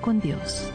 con Dios.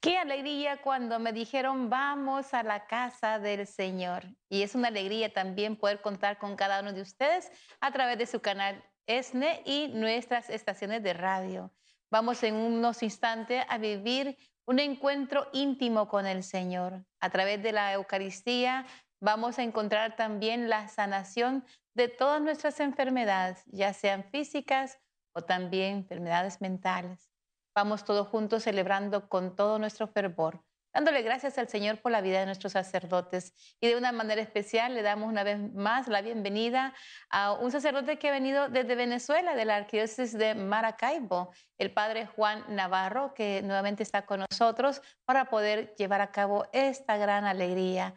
Qué alegría cuando me dijeron vamos a la casa del Señor. Y es una alegría también poder contar con cada uno de ustedes a través de su canal ESNE y nuestras estaciones de radio. Vamos en unos instantes a vivir un encuentro íntimo con el Señor. A través de la Eucaristía vamos a encontrar también la sanación de todas nuestras enfermedades, ya sean físicas o también enfermedades mentales. Vamos todos juntos celebrando con todo nuestro fervor, dándole gracias al Señor por la vida de nuestros sacerdotes. Y de una manera especial le damos una vez más la bienvenida a un sacerdote que ha venido desde Venezuela, de la arquidiócesis de Maracaibo, el padre Juan Navarro, que nuevamente está con nosotros para poder llevar a cabo esta gran alegría,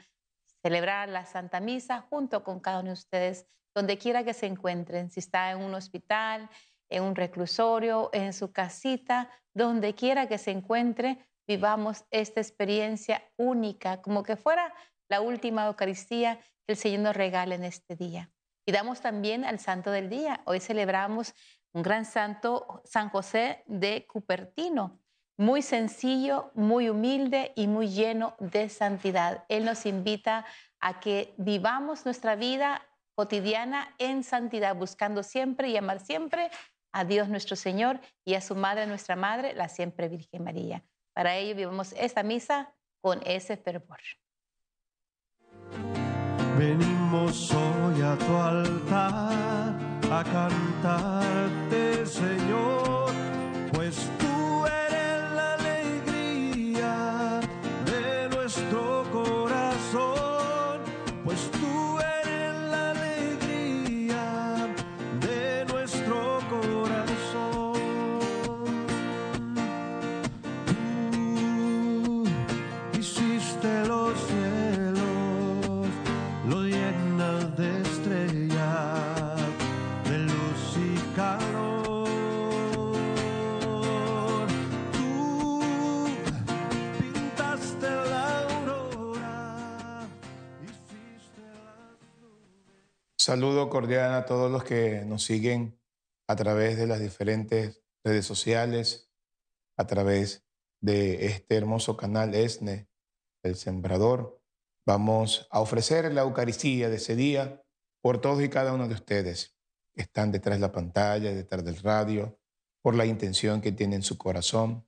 celebrar la Santa Misa junto con cada uno de ustedes, donde quiera que se encuentren, si está en un hospital, en un reclusorio, en su casita, donde quiera que se encuentre, vivamos esta experiencia única, como que fuera la última Eucaristía que el Señor nos regala en este día. Y damos también al Santo del Día. Hoy celebramos un gran santo, San José de Cupertino, muy sencillo, muy humilde y muy lleno de santidad. Él nos invita a que vivamos nuestra vida cotidiana en santidad, buscando siempre y amar siempre a Dios nuestro Señor y a su Madre, nuestra Madre, la siempre Virgen María. Para ello vivamos esta misa con ese fervor. Venimos hoy a tu altar a cantarte, Señor, Saludo cordial a todos los que nos siguen a través de las diferentes redes sociales, a través de este hermoso canal ESNE, El Sembrador. Vamos a ofrecer la Eucaristía de ese día por todos y cada uno de ustedes que están detrás de la pantalla, detrás del radio, por la intención que tienen en su corazón.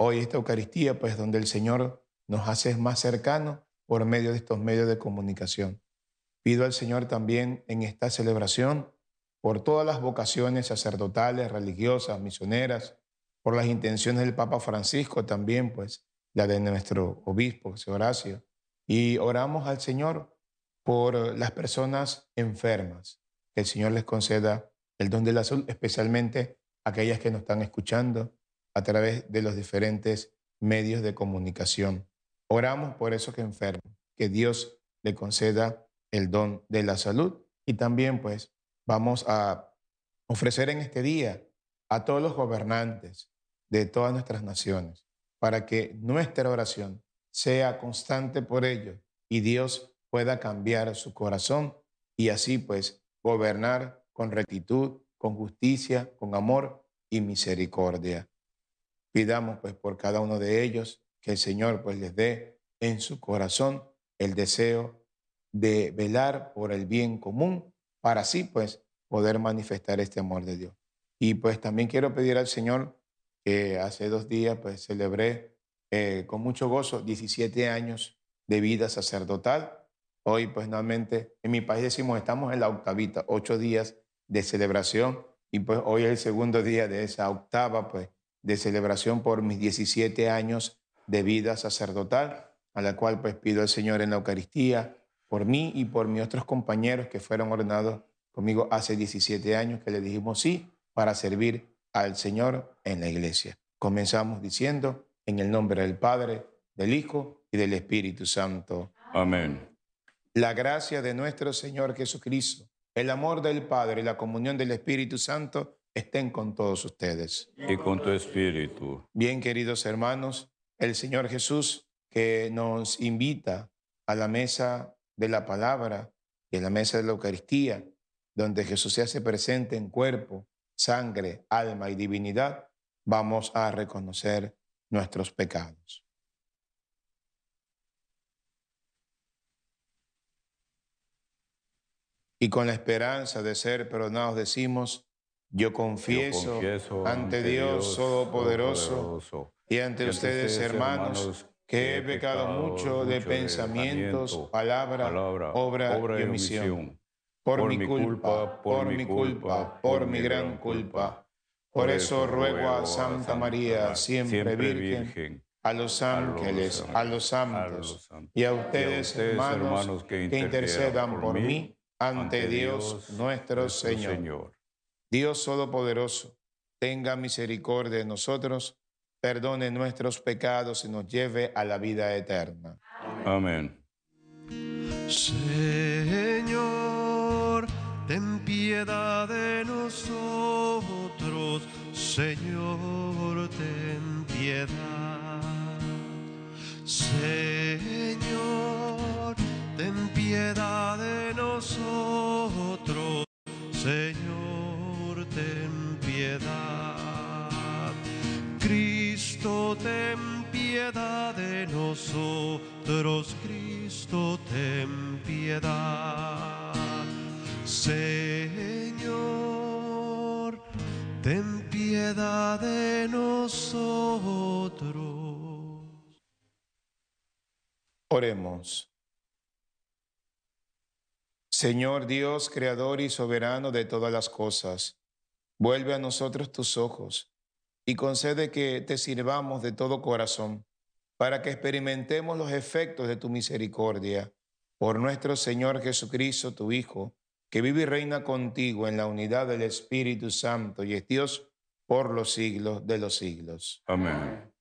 Hoy esta Eucaristía, pues donde el Señor nos hace más cercanos por medio de estos medios de comunicación. Pido al Señor también en esta celebración por todas las vocaciones sacerdotales, religiosas, misioneras, por las intenciones del Papa Francisco también, pues la de nuestro obispo, José Horacio. Y oramos al Señor por las personas enfermas, que el Señor les conceda el don de la salud, especialmente aquellas que nos están escuchando a través de los diferentes medios de comunicación. Oramos por esos que enferman, que Dios le conceda el don de la salud y también pues vamos a ofrecer en este día a todos los gobernantes de todas nuestras naciones para que nuestra oración sea constante por ellos y Dios pueda cambiar su corazón y así pues gobernar con rectitud, con justicia, con amor y misericordia. Pidamos pues por cada uno de ellos que el Señor pues les dé en su corazón el deseo de velar por el bien común para así pues poder manifestar este amor de Dios. Y pues también quiero pedir al Señor que hace dos días pues celebré eh, con mucho gozo 17 años de vida sacerdotal. Hoy pues nuevamente en mi país decimos estamos en la octavita, ocho días de celebración y pues hoy es el segundo día de esa octava pues de celebración por mis 17 años de vida sacerdotal, a la cual pues pido al Señor en la Eucaristía por mí y por mis otros compañeros que fueron ordenados conmigo hace 17 años, que le dijimos sí para servir al Señor en la iglesia. Comenzamos diciendo, en el nombre del Padre, del Hijo y del Espíritu Santo. Amén. La gracia de nuestro Señor Jesucristo, el amor del Padre y la comunión del Espíritu Santo estén con todos ustedes. Y con tu espíritu. Bien, queridos hermanos, el Señor Jesús que nos invita a la mesa de la palabra y a la mesa de la Eucaristía, donde Jesús se hace presente en cuerpo, sangre, alma y divinidad, vamos a reconocer nuestros pecados. Y con la esperanza de ser perdonados decimos, yo Yo confieso, confieso ante Dios Todopoderoso Todopoderoso, y ante ustedes, hermanos, que he pecado mucho de pensamientos, palabra, obra y omisión. Por mi culpa, por mi culpa, por mi gran culpa. Por eso ruego a Santa María, siempre Virgen, a los ángeles, a los santos y a ustedes, hermanos, que intercedan por mí ante Dios nuestro Señor. Dios Todopoderoso, tenga misericordia de nosotros, perdone nuestros pecados y nos lleve a la vida eterna. Amén. Señor, ten piedad de nosotros. Señor, ten piedad. Señor, ten piedad de nosotros. Señor, ten piedad. Cristo, ten piedad de nosotros. Cristo, ten piedad. Señor, ten piedad de nosotros. Oremos. Señor Dios, creador y soberano de todas las cosas, vuelve a nosotros tus ojos y concede que te sirvamos de todo corazón para que experimentemos los efectos de tu misericordia por nuestro Señor Jesucristo, tu Hijo, que vive y reina contigo en la unidad del Espíritu Santo y es Dios por los siglos de los siglos. Amén.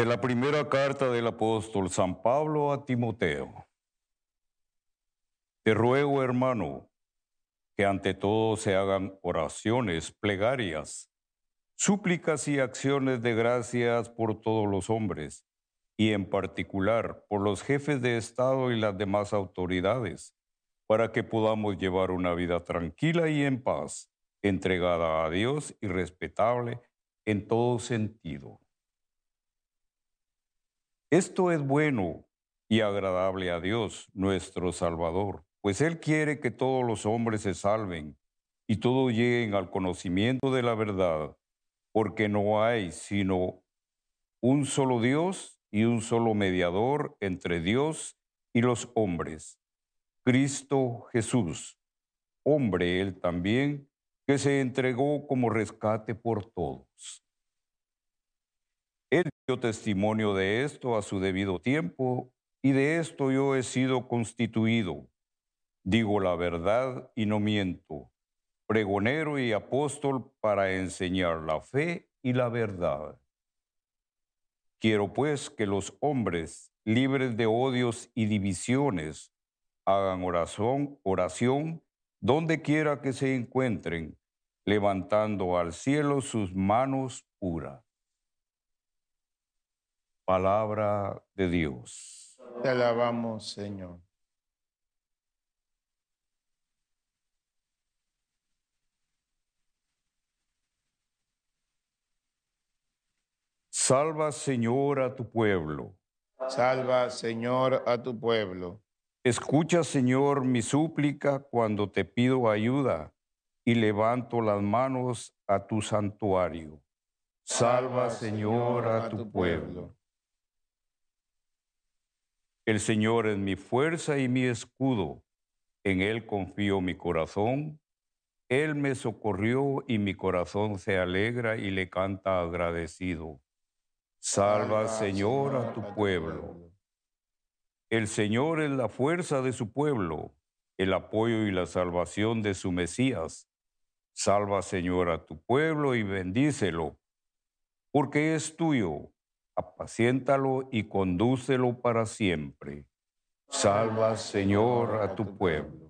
De la primera carta del apóstol San Pablo a Timoteo. Te ruego, hermano, que ante todo se hagan oraciones, plegarias, súplicas y acciones de gracias por todos los hombres, y en particular por los jefes de Estado y las demás autoridades, para que podamos llevar una vida tranquila y en paz, entregada a Dios y respetable en todo sentido. Esto es bueno y agradable a Dios, nuestro Salvador, pues Él quiere que todos los hombres se salven y todos lleguen al conocimiento de la verdad, porque no hay sino un solo Dios y un solo mediador entre Dios y los hombres, Cristo Jesús, hombre Él también, que se entregó como rescate por todos. Él dio testimonio de esto a su debido tiempo, y de esto yo he sido constituido. Digo la verdad y no miento, pregonero y apóstol para enseñar la fe y la verdad. Quiero pues que los hombres, libres de odios y divisiones, hagan oración, oración donde quiera que se encuentren, levantando al cielo sus manos puras. Palabra de Dios. Te alabamos, Señor. Salva, Señor, a tu pueblo. Salva, Señor, a tu pueblo. Escucha, Señor, mi súplica cuando te pido ayuda y levanto las manos a tu santuario. Salva, Señor, a tu pueblo. El Señor es mi fuerza y mi escudo. En Él confío mi corazón. Él me socorrió y mi corazón se alegra y le canta agradecido. Salva, Señor, a tu pueblo. El Señor es la fuerza de su pueblo, el apoyo y la salvación de su Mesías. Salva, Señor, a tu pueblo y bendícelo, porque es tuyo. Apaciéntalo y condúcelo para siempre. Salva, Señor, a tu pueblo.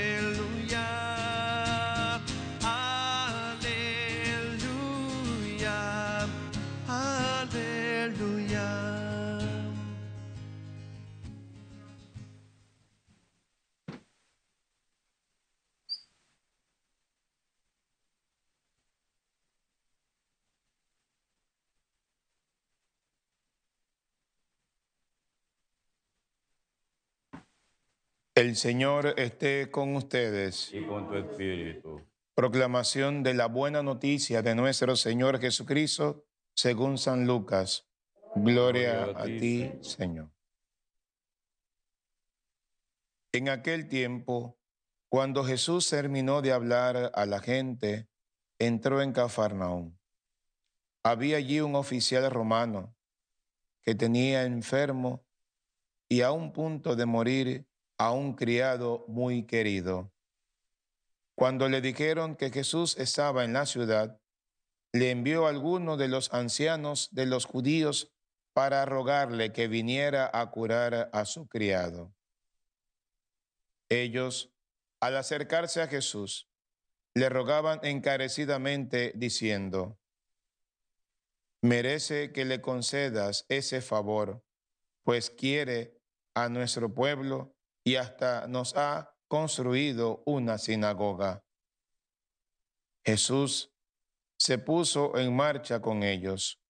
El Señor esté con ustedes. Y con tu espíritu. Proclamación de la buena noticia de nuestro Señor Jesucristo según San Lucas. Gloria a ti, Señor. En aquel tiempo, cuando Jesús terminó de hablar a la gente, entró en Cafarnaúm. Había allí un oficial romano que tenía enfermo y a un punto de morir a un criado muy querido. Cuando le dijeron que Jesús estaba en la ciudad, le envió a alguno de los ancianos de los judíos para rogarle que viniera a curar a su criado. Ellos, al acercarse a Jesús, le rogaban encarecidamente diciendo, merece que le concedas ese favor, pues quiere a nuestro pueblo y hasta nos ha construido una sinagoga. Jesús se puso en marcha con ellos.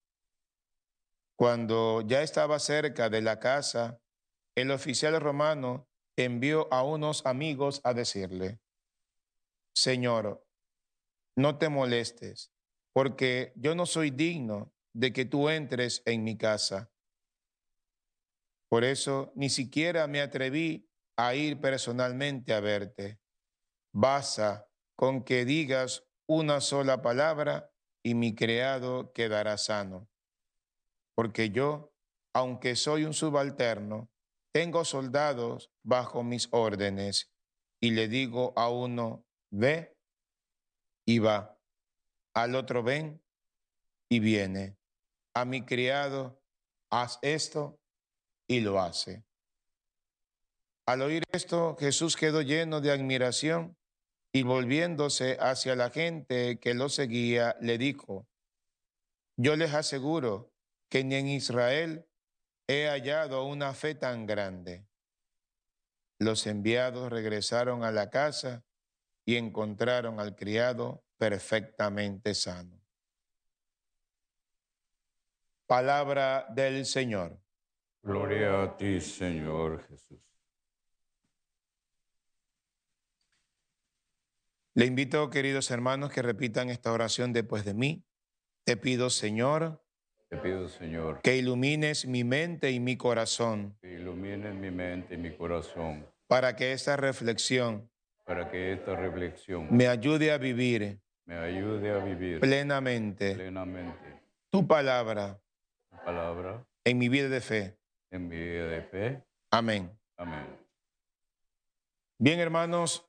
Cuando ya estaba cerca de la casa, el oficial romano envió a unos amigos a decirle, Señor, no te molestes, porque yo no soy digno de que tú entres en mi casa. Por eso ni siquiera me atreví a ir personalmente a verte. Basta con que digas una sola palabra y mi criado quedará sano. Porque yo, aunque soy un subalterno, tengo soldados bajo mis órdenes y le digo a uno, ve y va, al otro ven y viene, a mi criado, haz esto y lo hace. Al oír esto, Jesús quedó lleno de admiración y volviéndose hacia la gente que lo seguía, le dijo, yo les aseguro que ni en Israel he hallado una fe tan grande. Los enviados regresaron a la casa y encontraron al criado perfectamente sano. Palabra del Señor. Gloria a ti, Señor Jesús. Le invito, queridos hermanos, que repitan esta oración después de mí. Te pido, Señor, Te pido, Señor, que ilumines mi mente y mi corazón que ilumines mi mente y mi corazón para que esta reflexión para que esta reflexión me ayude a vivir me ayude a vivir plenamente plenamente tu palabra tu palabra en mi vida de fe. en mi vida de fe. Amén. Amén. Bien, hermanos,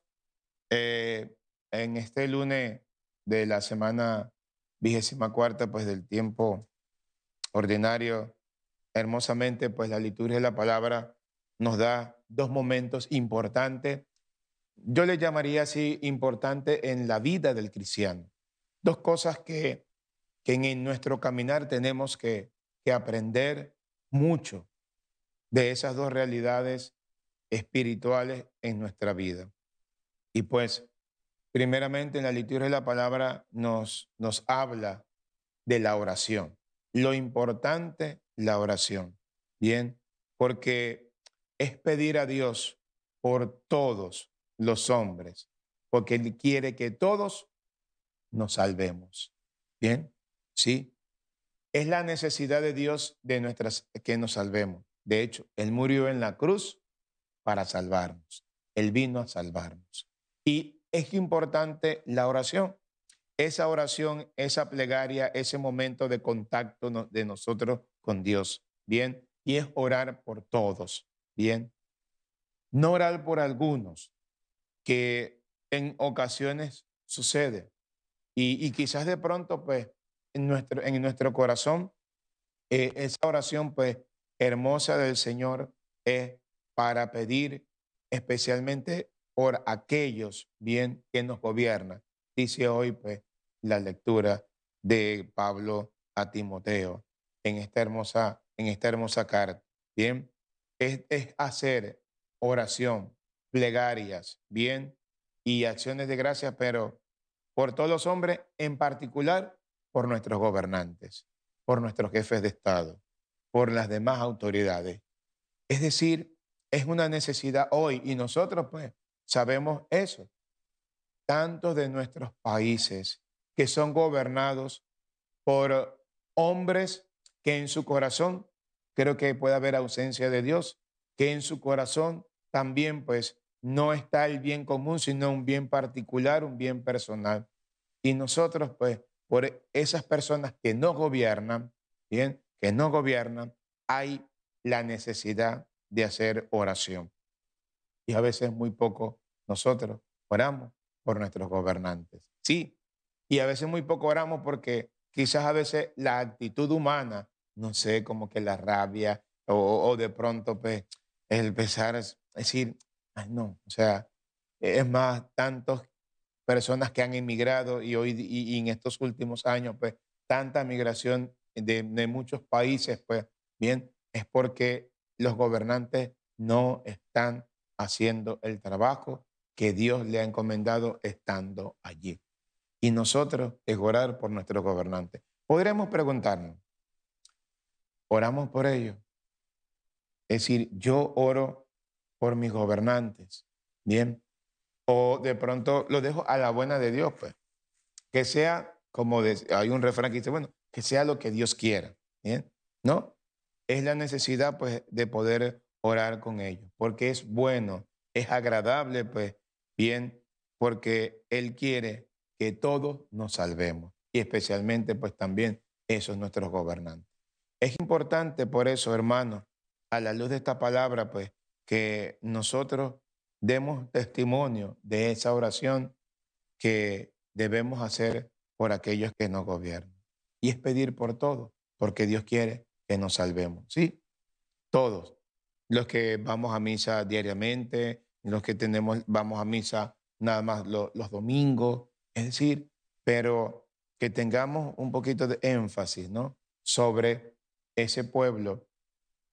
eh, en este lunes de la semana vigésima cuarta, pues del tiempo ordinario, hermosamente, pues la liturgia de la palabra nos da dos momentos importantes. Yo le llamaría así importante en la vida del cristiano. Dos cosas que, que en nuestro caminar tenemos que, que aprender mucho de esas dos realidades espirituales en nuestra vida. Y pues, primeramente en la liturgia de la palabra nos, nos habla de la oración. Lo importante, la oración. Bien, porque es pedir a Dios por todos los hombres, porque Él quiere que todos nos salvemos. Bien, sí. Es la necesidad de Dios de nuestras que nos salvemos. De hecho, Él murió en la cruz para salvarnos. Él vino a salvarnos. Y es importante la oración. Esa oración, esa plegaria, ese momento de contacto de nosotros con Dios. Bien. Y es orar por todos. Bien. No orar por algunos, que en ocasiones sucede. Y, y quizás de pronto, pues, en nuestro, en nuestro corazón, eh, esa oración, pues, hermosa del Señor es para pedir especialmente por aquellos, bien, que nos gobiernan. Dice hoy, pues, la lectura de Pablo a Timoteo en esta hermosa, en esta hermosa carta. Bien, es, es hacer oración, plegarias, bien, y acciones de gracias, pero por todos los hombres, en particular por nuestros gobernantes, por nuestros jefes de Estado, por las demás autoridades. Es decir, es una necesidad hoy y nosotros pues sabemos eso. Tantos de nuestros países que son gobernados por hombres que en su corazón creo que puede haber ausencia de Dios, que en su corazón también pues no está el bien común, sino un bien particular, un bien personal. Y nosotros pues por esas personas que no gobiernan, bien, que no gobiernan, hay la necesidad de hacer oración. Y a veces muy poco nosotros oramos por nuestros gobernantes. Sí, y a veces muy poco oramos porque quizás a veces la actitud humana, no sé, como que la rabia o, de pronto pues el pesar es decir, ay no, o sea, es más, tantas personas que han emigrado y hoy y, y en estos últimos años pues tanta migración de, de muchos países pues bien, es porque los gobernantes no están haciendo el trabajo que Dios le ha encomendado estando allí. Y nosotros es orar por nuestros gobernantes. Podremos preguntarnos, ¿oramos por ellos? Es decir, yo oro por mis gobernantes, ¿bien? O de pronto lo dejo a la buena de Dios, pues. Que sea, como hay un refrán que dice, bueno, que sea lo que Dios quiera, ¿bien? ¿No? Es la necesidad, pues, de poder orar con ellos, porque es bueno, es agradable, pues, bien, porque Él quiere que todos nos salvemos, y especialmente, pues, también esos nuestros gobernantes. Es importante, por eso, hermanos, a la luz de esta palabra, pues, que nosotros demos testimonio de esa oración que debemos hacer por aquellos que nos gobiernan. Y es pedir por todos, porque Dios quiere que nos salvemos. Sí, todos. Los que vamos a misa diariamente, los que tenemos, vamos a misa nada más lo- los domingos, es decir, pero que tengamos un poquito de énfasis, ¿no? Sobre ese pueblo,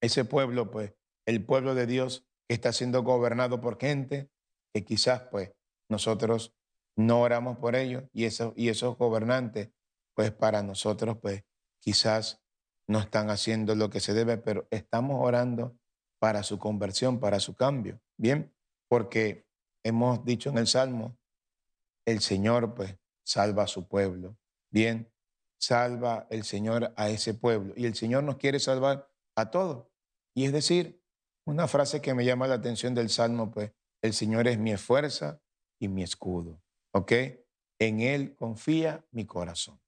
ese pueblo, pues, el pueblo de Dios que está siendo gobernado por gente que quizás, pues, nosotros no oramos por ellos y esos, y esos gobernantes, pues, para nosotros, pues, quizás no están haciendo lo que se debe, pero estamos orando para su conversión, para su cambio. Bien, porque hemos dicho en el Salmo, el Señor pues salva a su pueblo. Bien, salva el Señor a ese pueblo. Y el Señor nos quiere salvar a todos. Y es decir, una frase que me llama la atención del Salmo, pues, el Señor es mi fuerza y mi escudo. ¿Ok? En Él confía mi corazón.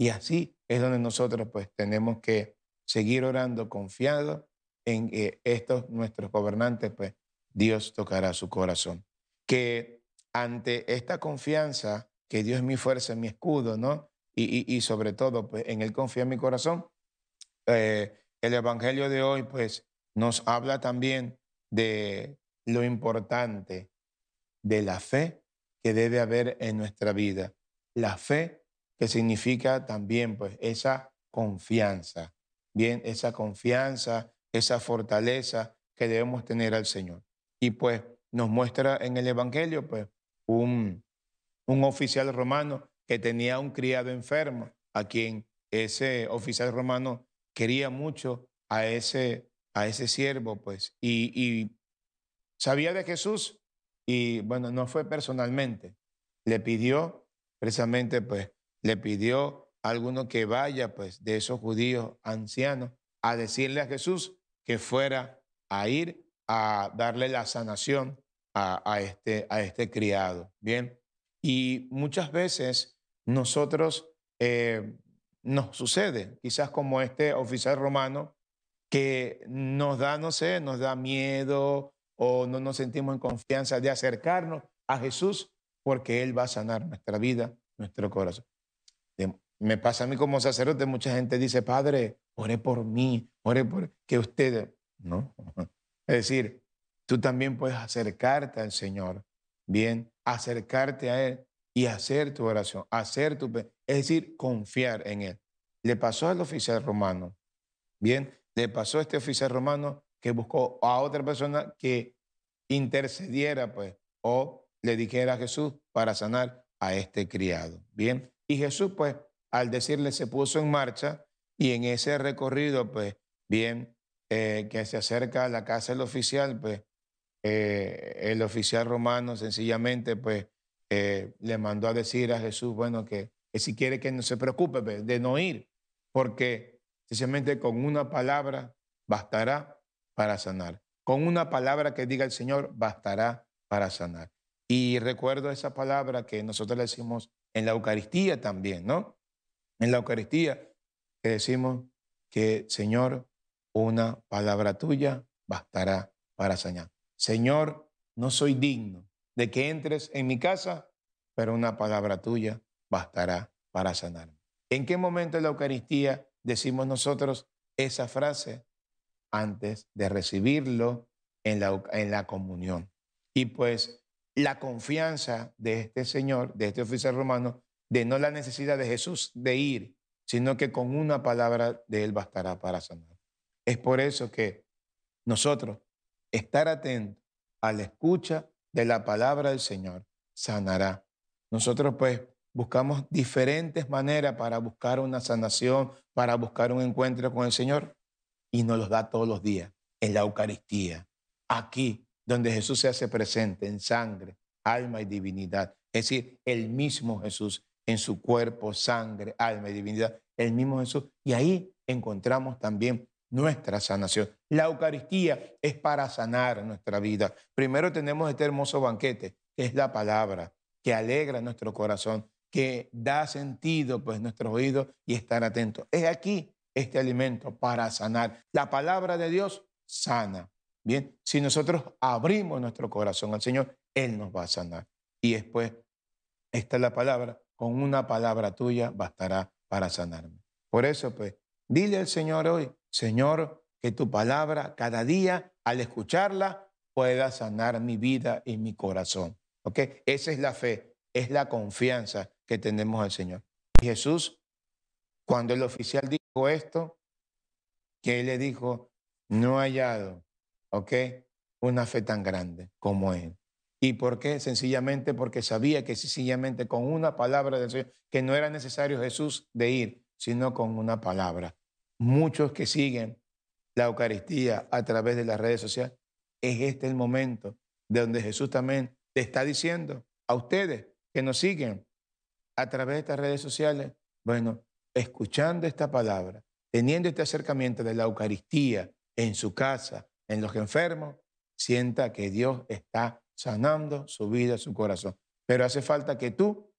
Y así es donde nosotros pues tenemos que seguir orando confiados en que estos nuestros gobernantes, pues Dios tocará su corazón. Que ante esta confianza, que Dios es mi fuerza, mi escudo, ¿no? Y, y- y sobre todo, pues en Él confía mi corazón. eh, el Evangelio de hoy, pues nos habla también de lo importante de la fe que debe haber en nuestra vida. La fe que significa también pues esa confianza, bien, esa confianza, esa fortaleza que debemos tener al Señor. Y pues nos muestra en el Evangelio pues un, un oficial romano que tenía un criado enfermo a quien ese oficial romano quería mucho a ese, a ese siervo, pues, y, y sabía de Jesús y, bueno, no fue personalmente. Le pidió, precisamente, pues, le pidió a alguno que vaya, pues, de esos judíos ancianos a decirle a Jesús que fuera a ir a darle la sanación a, este, a este criado. Bien, y muchas veces nosotros eh, nos sucede, quizás como este oficial romano, que nos da, no sé, nos da miedo o no nos sentimos en confianza de acercarnos a Jesús porque Él va a sanar nuestra vida, nuestro corazón. De- Me pasa a mí como sacerdote, mucha gente dice, Padre, ore por mí, ore por que usted, ¿no? Es decir, tú también puedes acercarte al Señor, bien, acercarte a Él y hacer tu oración, hacer tu, es decir, confiar en Él. Le pasó al oficial romano, bien, le pasó a este oficial romano que buscó a otra persona que intercediera, pues, o le dijera a Jesús para sanar a este criado, bien. Y Jesús, pues, al decirle, se puso en marcha y en ese recorrido, pues, bien, eh, que se acerca a la casa del oficial, pues, eh, el oficial romano sencillamente, pues, eh, le mandó a decir a Jesús, bueno, que, si quiere que no se preocupe pues, de no ir, porque sencillamente con una palabra bastará para sanar. Con una palabra que diga el Señor bastará para sanar. Y recuerdo esa palabra que nosotros le decimos en la Eucaristía también, ¿no? En la Eucaristía que decimos que, Señor, una palabra tuya bastará para sanar. Señor, no soy digno de que entres en mi casa, pero una palabra tuya bastará para sanarme. ¿En qué momento de la Eucaristía decimos nosotros esa frase? Antes de recibirlo en la, en la comunión. Y pues la confianza de este Señor, de este oficial romano, de no la necesidad de Jesús de ir, sino que con una palabra de Él bastará para sanar. Es por eso que nosotros estar atentos a la escucha de la palabra del Señor sanará. Nosotros pues buscamos diferentes maneras para buscar una sanación, para buscar un encuentro con el Señor y nos los da todos los días en la Eucaristía, aquí donde Jesús se hace presente en sangre, alma y divinidad. Es decir, el mismo Jesús en su cuerpo, sangre, alma y divinidad, el mismo Jesús. Y ahí encontramos también nuestra sanación. La Eucaristía es para sanar nuestra vida. Primero tenemos este hermoso banquete, que es la palabra, que alegra nuestro corazón, que da sentido pues nuestros oídos y estar atentos. Es aquí este alimento para sanar. La palabra de Dios sana. Bien, si nosotros abrimos nuestro corazón al Señor, Él nos va a sanar. Y después, esta es la palabra, con una palabra tuya bastará para sanarme. Por eso, pues, dile al Señor hoy, Señor, que tu palabra cada día, al escucharla, pueda sanar mi vida y mi corazón. ¿Ok? Esa es la fe, es la confianza que tenemos al Señor. Y Jesús, cuando el oficial dijo esto, que él le dijo, no he hallado, ¿ok? Una fe tan grande como él. ¿Y por qué? Sencillamente porque sabía que sencillamente con una palabra del Señor, que no era necesario Jesús de ir, sino con una palabra. Muchos que siguen la Eucaristía a través de las redes sociales, es este el momento de donde Jesús también le está diciendo a ustedes que nos siguen a través de estas redes sociales, bueno, escuchando esta palabra, teniendo este acercamiento de la Eucaristía en su casa, en los enfermos, sienta que Dios está sanando su vida, su corazón. Pero hace falta que tú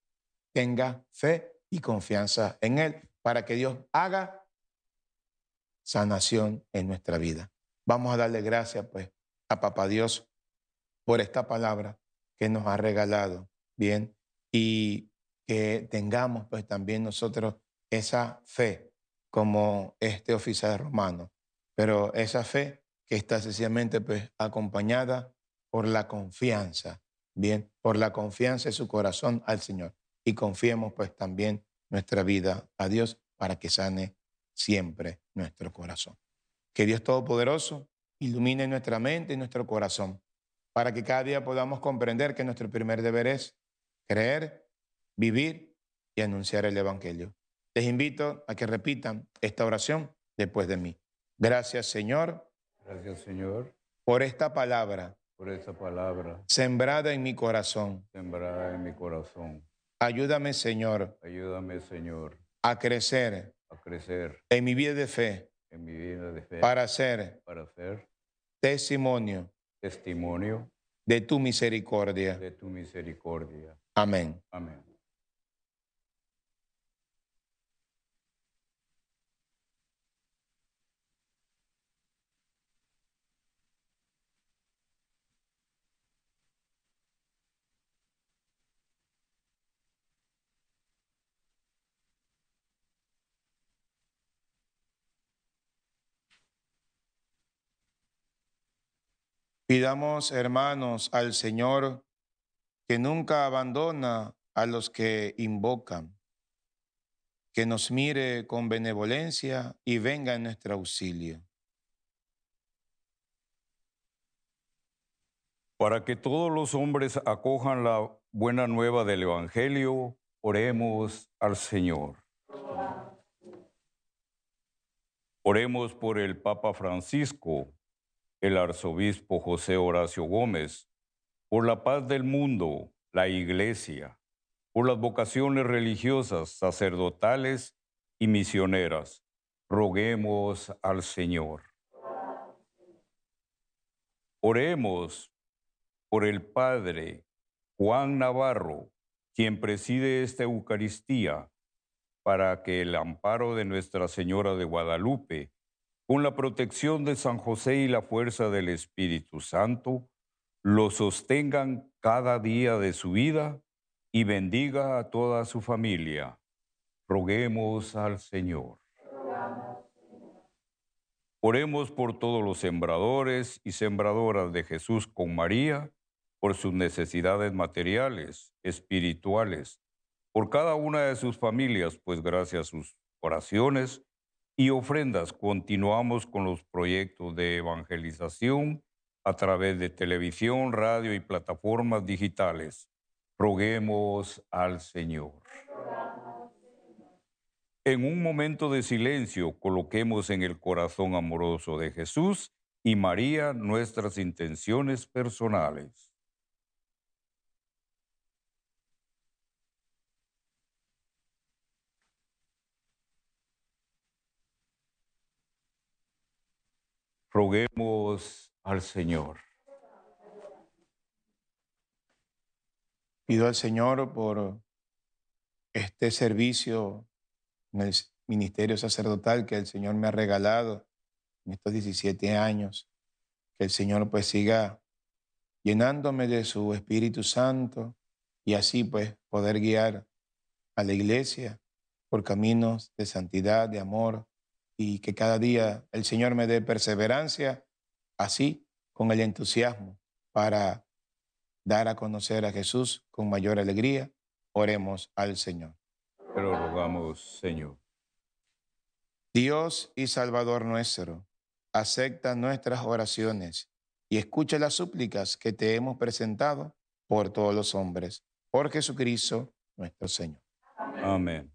tengas fe y confianza en Él para que Dios haga sanación en nuestra vida. Vamos a darle gracias pues a Papá Dios por esta palabra que nos ha regalado, bien, y que tengamos pues también nosotros esa fe como este oficial romano, pero esa fe que está sencillamente pues acompañada por la confianza, bien, por la confianza de su corazón al Señor. Y confiemos pues también nuestra vida a Dios para que sane siempre nuestro corazón. Que Dios Todopoderoso ilumine nuestra mente y nuestro corazón para que cada día podamos comprender que nuestro primer deber es creer, vivir y anunciar el Evangelio. Les invito a que repitan esta oración después de mí. Gracias, Señor, Gracias, Señor, por esta palabra por esta palabra sembrada en mi corazón. sembrada en mi corazón. Ayúdame, Señor, Ayúdame, Señor, a crecer a crecer en mi vida de fe en mi vida de fe para ser para ser testimonio testimonio de tu misericordia. de tu misericordia. Amén. Amén. Pidamos, hermanos, al Señor que nunca abandona a los que invocan, que nos mire con benevolencia y venga en nuestro auxilio. Para que todos los hombres acojan la buena nueva del Evangelio, oremos al Señor. Oremos por el Papa Francisco, el arzobispo José Horacio Gómez, por la paz del mundo, la Iglesia, por las vocaciones religiosas, sacerdotales y misioneras. Roguemos al Señor. Oremos por el Padre Juan Navarro, quien preside esta Eucaristía, para que el amparo de Nuestra Señora de Guadalupe, con la protección de San José y la fuerza del Espíritu Santo, lo sostengan cada día de su vida y bendiga a toda su familia. Roguemos al Señor. Oremos por todos los sembradores y sembradoras de Jesús con María, por sus necesidades materiales, espirituales, por cada una de sus familias, pues gracias a sus oraciones y ofrendas continuamos con los proyectos de evangelización a través de televisión, radio y plataformas digitales. Roguemos al Señor. En un momento de silencio, coloquemos en el corazón amoroso de Jesús y María nuestras intenciones personales. Roguemos al Señor. Pido al Señor por este servicio en el ministerio sacerdotal que el Señor me ha regalado en estos 17 años. Que el Señor pues siga llenándome de su Espíritu Santo y así pues poder guiar a la iglesia por caminos de santidad, de amor y que cada día el Señor me dé perseverancia, así con el entusiasmo para dar a conocer a Jesús con mayor alegría. Oremos al Señor. Pero rogamos, Señor. Dios y Salvador nuestro, acepta nuestras oraciones y escucha las súplicas que te hemos presentado por todos los hombres, por Jesucristo nuestro Señor. Amén.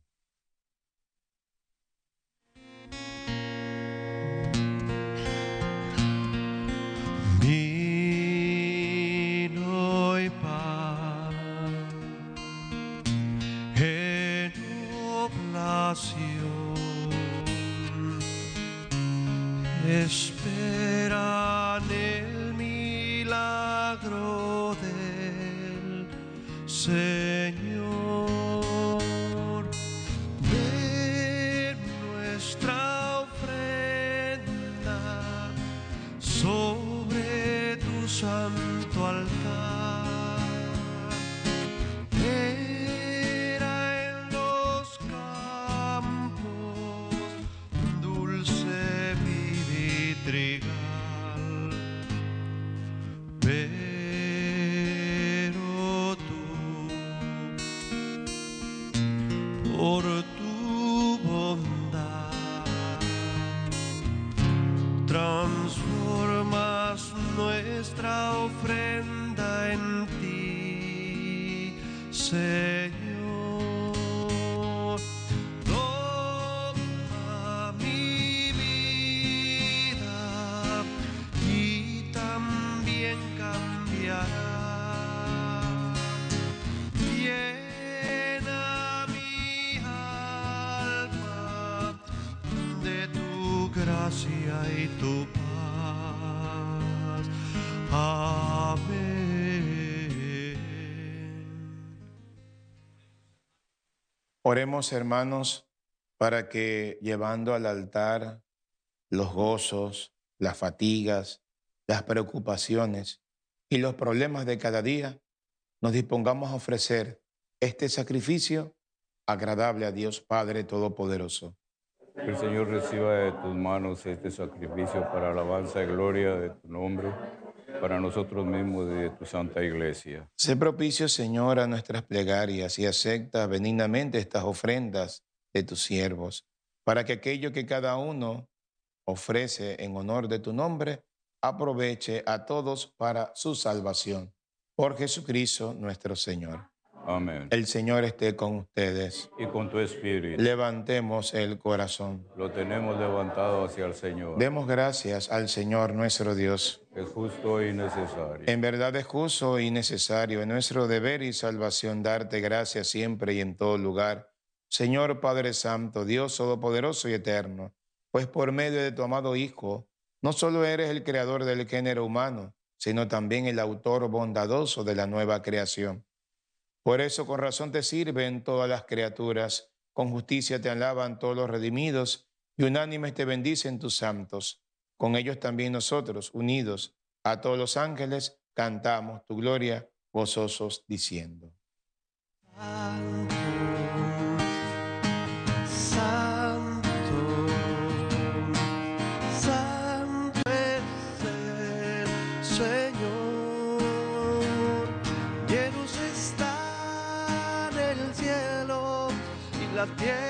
Y tu paz. Amén. Oremos, hermanos, para que llevando al altar los gozos, las fatigas, las preocupaciones y los problemas de cada día, nos dispongamos a ofrecer este sacrificio agradable a Dios Padre Todopoderoso. Que el Señor reciba de tus manos este sacrificio para alabanza y gloria de tu nombre, para nosotros mismos y de tu santa iglesia. Sé propicio, Señor, a nuestras plegarias y acepta benignamente estas ofrendas de tus siervos, para que aquello que cada uno ofrece en honor de tu nombre, aproveche a todos para su salvación. Por Jesucristo nuestro Señor. Amén. El Señor esté con ustedes. Y con tu espíritu. Levantemos el corazón. Lo tenemos levantado hacia el Señor. Demos gracias al Señor nuestro Dios. Es justo y necesario. En verdad es justo y necesario, en nuestro deber y salvación, darte gracias siempre y en todo lugar. Señor Padre Santo, Dios Todopoderoso y Eterno, pues por medio de tu amado Hijo, no solo eres el creador del género humano, sino también el autor bondadoso de la nueva creación. Por eso con razón te sirven todas las criaturas, con justicia te alaban todos los redimidos, y unánimes te bendicen tus santos. Con ellos también nosotros, unidos a todos los ángeles, cantamos tu gloria, gozosos diciendo. Y la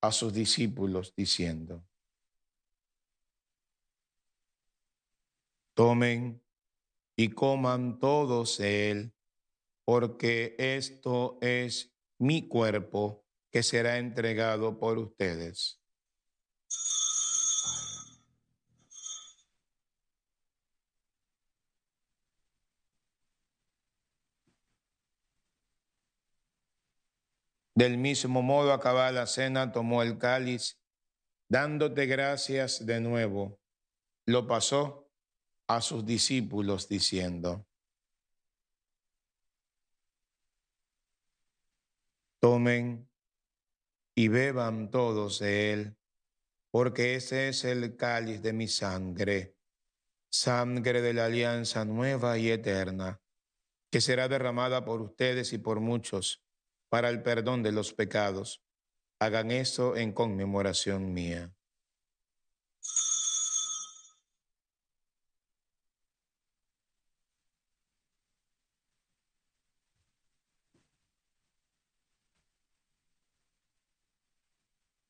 a sus discípulos diciendo, tomen y coman todos él, porque esto es mi cuerpo que será entregado por ustedes. Del mismo modo, acabada la cena, tomó el cáliz, dándote gracias de nuevo, lo pasó a sus discípulos diciendo, tomen y beban todos de él, porque ese es el cáliz de mi sangre, sangre de la alianza nueva y eterna, que será derramada por ustedes y por muchos para el perdón de los pecados. Hagan eso en conmemoración mía.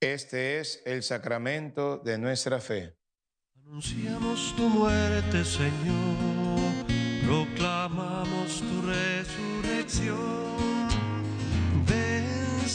Este es el sacramento de nuestra fe. Anunciamos tu muerte, Señor, proclamamos tu resurrección.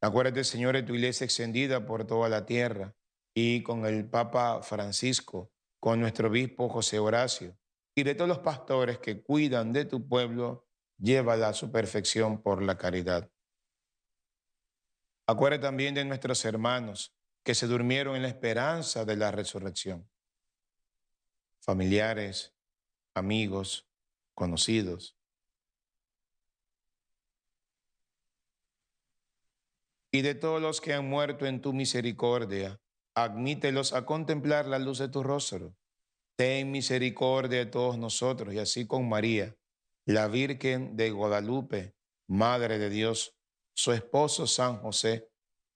Acuérdate, Señor, de tu iglesia extendida por toda la tierra y con el Papa Francisco, con nuestro obispo José Horacio y de todos los pastores que cuidan de tu pueblo, llévala a su perfección por la caridad. Acuérdate también de nuestros hermanos que se durmieron en la esperanza de la resurrección. Familiares, amigos, conocidos. Y de todos los que han muerto en tu misericordia, admítelos a contemplar la luz de tu rostro. Ten misericordia de todos nosotros y así con María, la Virgen de Guadalupe, Madre de Dios, su esposo San José,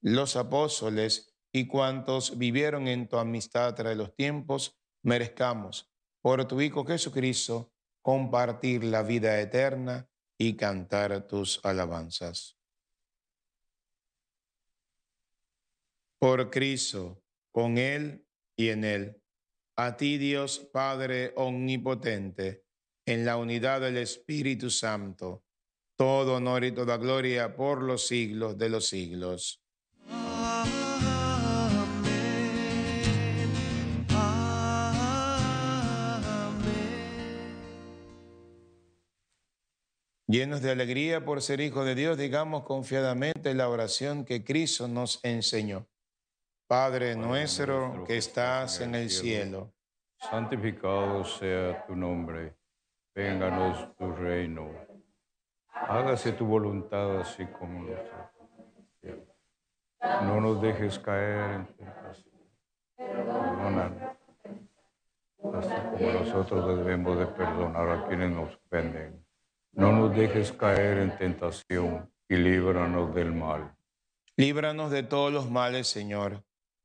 los apóstoles y cuantos vivieron en tu amistad tras los tiempos, merezcamos, por tu Hijo Jesucristo, compartir la vida eterna y cantar tus alabanzas. Por Cristo, con Él y en Él. A ti Dios Padre Omnipotente, en la unidad del Espíritu Santo, todo honor y toda gloria por los siglos de los siglos. Llenos de alegría por ser hijos de Dios, digamos confiadamente la oración que Cristo nos enseñó. Padre nuestro que estás en el cielo, Santificado sea tu nombre. Vénganos tu reino. Hágase tu voluntad así como en cielos. No nos dejes caer en tentación. Perdónanos. Así como nosotros debemos de perdonar a quienes nos ofenden. No nos dejes caer en tentación y líbranos del mal. líbranos de todos los males, Señor,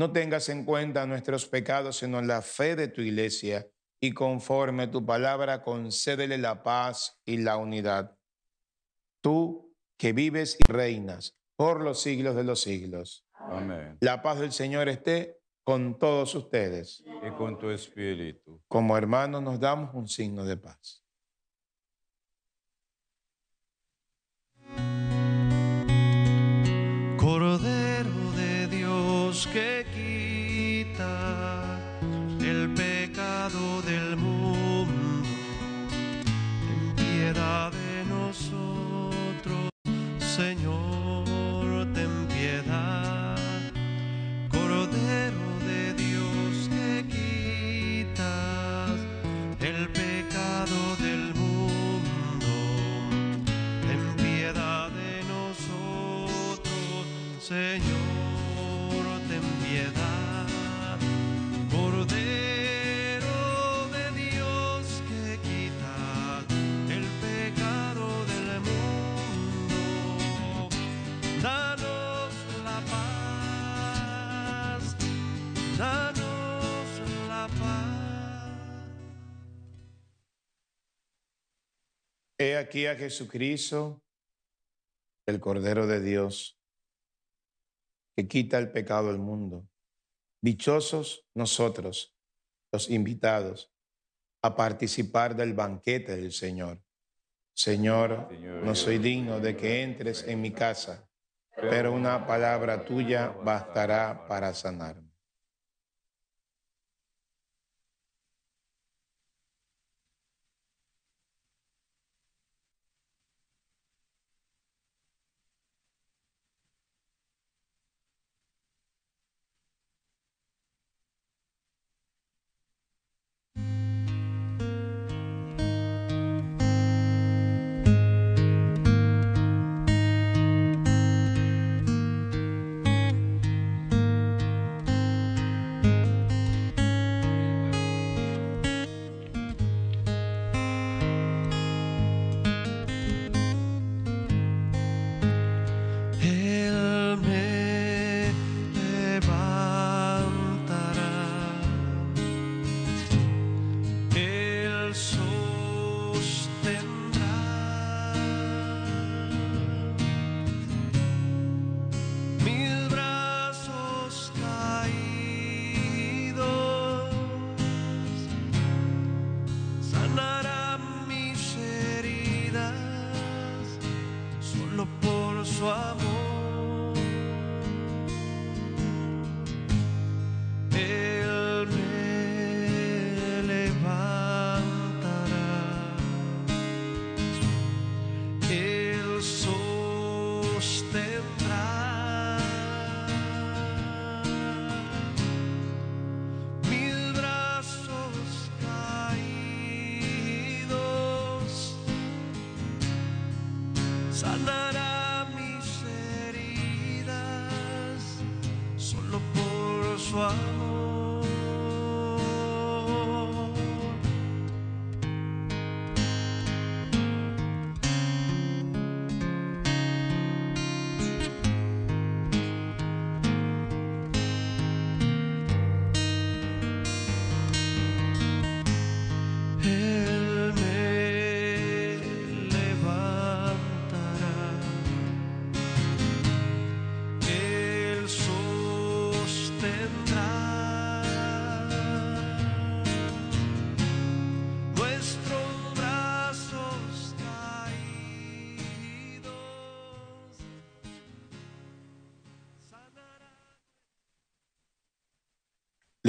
No tengas en cuenta nuestros pecados, sino la fe de tu iglesia, y conforme a tu palabra, concédele la paz y la unidad. Tú que vives y reinas por los siglos de los siglos. Amén. La paz del Señor esté con todos ustedes. Y con tu espíritu. Como hermanos nos damos un signo de paz. Que quita el pecado del mundo, ten piedad de nosotros, Señor, ten piedad. Cordero de Dios que quitas el pecado del mundo, ten piedad de nosotros, Señor, aquí a Jesucristo, el Cordero de Dios, que quita el pecado del mundo. Dichosos nosotros, los invitados, a participar del banquete del Señor. Señor, no soy digno de que entres en mi casa, pero una palabra tuya bastará para sanarme.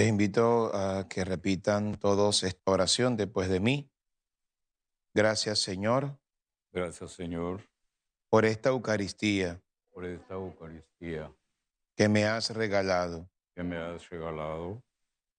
Les invito a que repitan todos esta oración después de mí. Gracias, Señor, Gracias, Señor, por esta Eucaristía por esta Eucaristía que me has regalado. que me has regalado.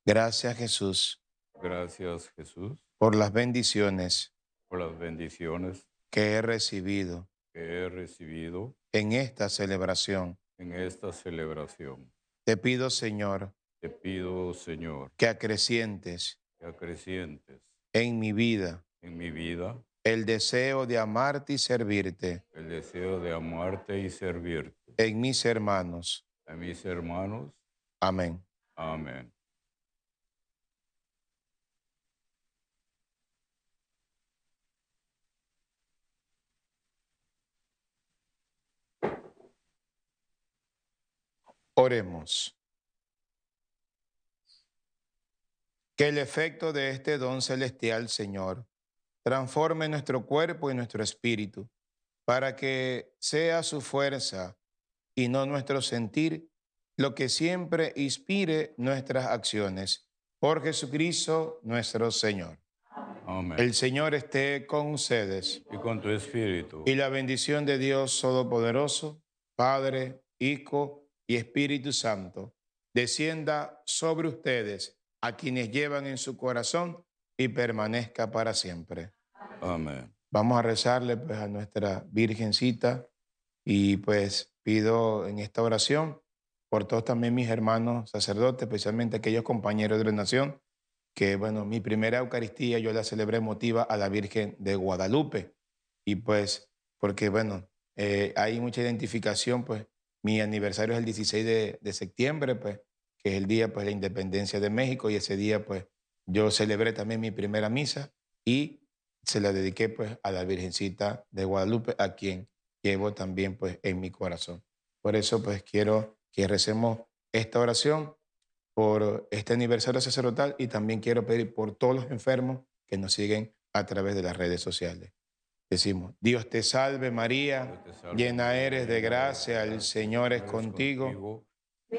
Gracias, Jesús, Gracias, Jesús, por las bendiciones por las bendiciones que he recibido que he recibido en esta celebración. en esta celebración. Te pido, Señor, Te pido, Señor, que acrecientes que acrecientes en mi vida en mi vida el deseo de amarte y servirte el deseo de amarte y servirte. en mis hermanos. A mis hermanos, Amén. amén. Oremos. Que el efecto de este don celestial, Señor, transforme nuestro cuerpo y nuestro espíritu, para que sea su fuerza y no nuestro sentir lo que siempre inspire nuestras acciones. Por Jesucristo nuestro Señor. Amén. El Señor esté con ustedes. y con tu espíritu. Y la bendición de Dios Todopoderoso, Padre, Hijo y Espíritu Santo, descienda sobre ustedes, a quienes llevan en su corazón y permanezca para siempre. Amén. Vamos a rezarle pues a nuestra Virgencita y pues pido en esta oración por todos también mis hermanos sacerdotes, especialmente aquellos compañeros de la nación, que bueno, mi primera Eucaristía yo la celebré motiva a la Virgen de Guadalupe y pues porque bueno, eh, hay mucha identificación, pues mi aniversario es el 16 de, de septiembre, pues que es el día pues la independencia de México y ese día pues yo celebré también mi primera misa y se la dediqué pues a la Virgencita de Guadalupe, a quien llevo también pues en mi corazón. Por eso pues quiero que recemos esta oración por este aniversario sacerdotal y también quiero pedir por todos los enfermos que nos siguen a través de las redes sociales. Decimos, Dios te salve María, te salve, llena eres de gracia, el Señor es contigo,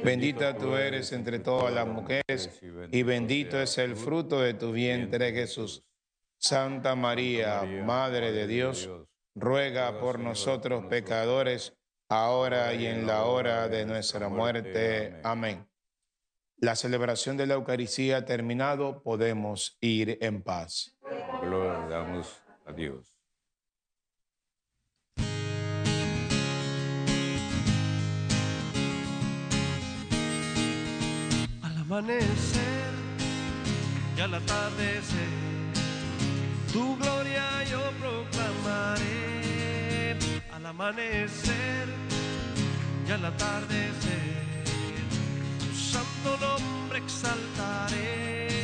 bendita tú eres entre todas las mujeres y bendito es el fruto de tu vientre Jesús. Santa María, Madre de Dios, ruega por nosotros pecadores, ahora y en la hora de nuestra muerte. Amén. La celebración de la Eucaristía ha terminado, podemos ir en paz. Gloria damos a Dios. Amanecer y al atardecer, tu gloria yo proclamaré. Al amanecer y al atardecer, tu santo nombre exaltaré.